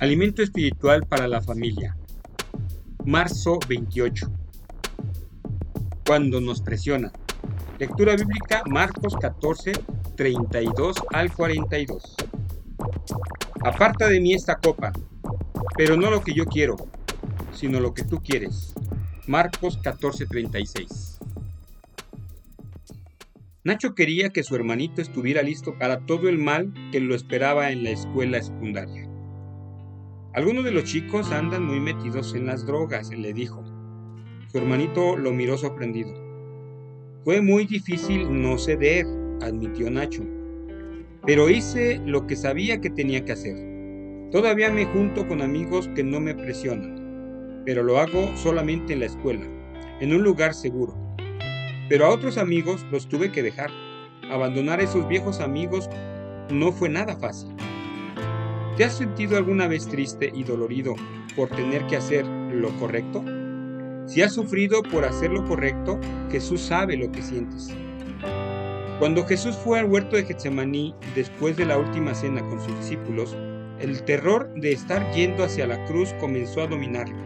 Alimento espiritual para la familia. Marzo 28. Cuando nos presiona. Lectura bíblica Marcos 14, 32 al 42. Aparta de mí esta copa, pero no lo que yo quiero, sino lo que tú quieres. Marcos 14, 36. Nacho quería que su hermanito estuviera listo para todo el mal que lo esperaba en la escuela secundaria. Algunos de los chicos andan muy metidos en las drogas, le dijo. Su hermanito lo miró sorprendido. Fue muy difícil no ceder, admitió Nacho. Pero hice lo que sabía que tenía que hacer. Todavía me junto con amigos que no me presionan, pero lo hago solamente en la escuela, en un lugar seguro. Pero a otros amigos los tuve que dejar. Abandonar a esos viejos amigos no fue nada fácil. ¿Te has sentido alguna vez triste y dolorido por tener que hacer lo correcto? Si has sufrido por hacer lo correcto, Jesús sabe lo que sientes. Cuando Jesús fue al huerto de Getsemaní después de la última cena con sus discípulos, el terror de estar yendo hacia la cruz comenzó a dominarlo.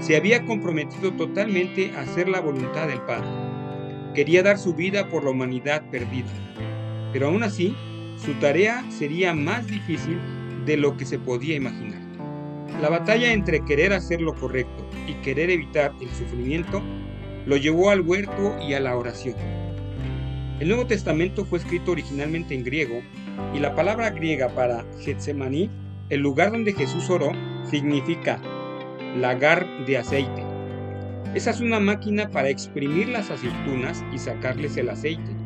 Se había comprometido totalmente a hacer la voluntad del Padre. Quería dar su vida por la humanidad perdida. Pero aún así, su tarea sería más difícil de lo que se podía imaginar. La batalla entre querer hacer lo correcto y querer evitar el sufrimiento lo llevó al huerto y a la oración. El Nuevo Testamento fue escrito originalmente en griego y la palabra griega para Getsemaní, el lugar donde Jesús oró, significa lagar de aceite. Esa es una máquina para exprimir las aceitunas y sacarles el aceite.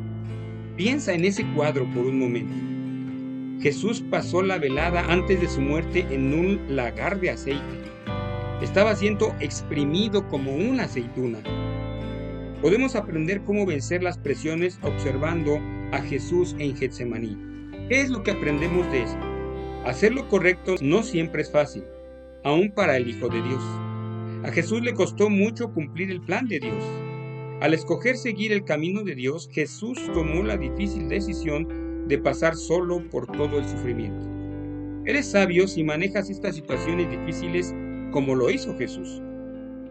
Piensa en ese cuadro por un momento. Jesús pasó la velada antes de su muerte en un lagar de aceite. Estaba siendo exprimido como una aceituna. Podemos aprender cómo vencer las presiones observando a Jesús en Getsemaní. ¿Qué es lo que aprendemos de esto? Hacer lo correcto no siempre es fácil, aún para el Hijo de Dios. A Jesús le costó mucho cumplir el plan de Dios. Al escoger seguir el camino de Dios, Jesús tomó la difícil decisión de pasar solo por todo el sufrimiento. Eres sabio si manejas estas situaciones difíciles como lo hizo Jesús.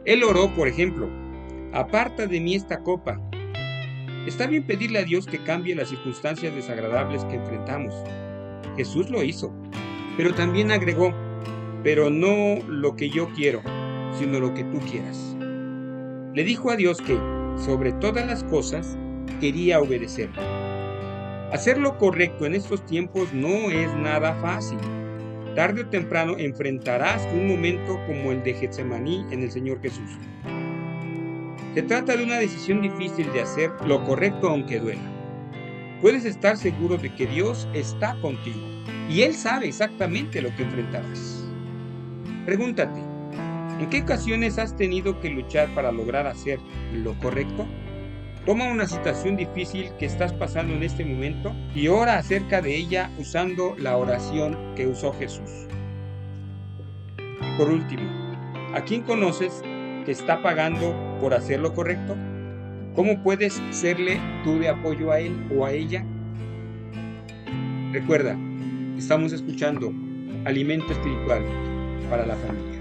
Él oró, por ejemplo, aparta de mí esta copa. Está bien pedirle a Dios que cambie las circunstancias desagradables que enfrentamos. Jesús lo hizo, pero también agregó, pero no lo que yo quiero, sino lo que tú quieras. Le dijo a Dios que, sobre todas las cosas, quería obedecer. Hacer lo correcto en estos tiempos no es nada fácil. Tarde o temprano enfrentarás un momento como el de Getsemaní en el Señor Jesús. Se trata de una decisión difícil de hacer lo correcto aunque duela. Puedes estar seguro de que Dios está contigo y Él sabe exactamente lo que enfrentarás. Pregúntate, ¿En qué ocasiones has tenido que luchar para lograr hacer lo correcto? Toma una situación difícil que estás pasando en este momento y ora acerca de ella usando la oración que usó Jesús. por último, ¿a quién conoces que está pagando por hacer lo correcto? ¿Cómo puedes serle tú de apoyo a él o a ella? Recuerda, estamos escuchando Alimento Espiritual para la Familia.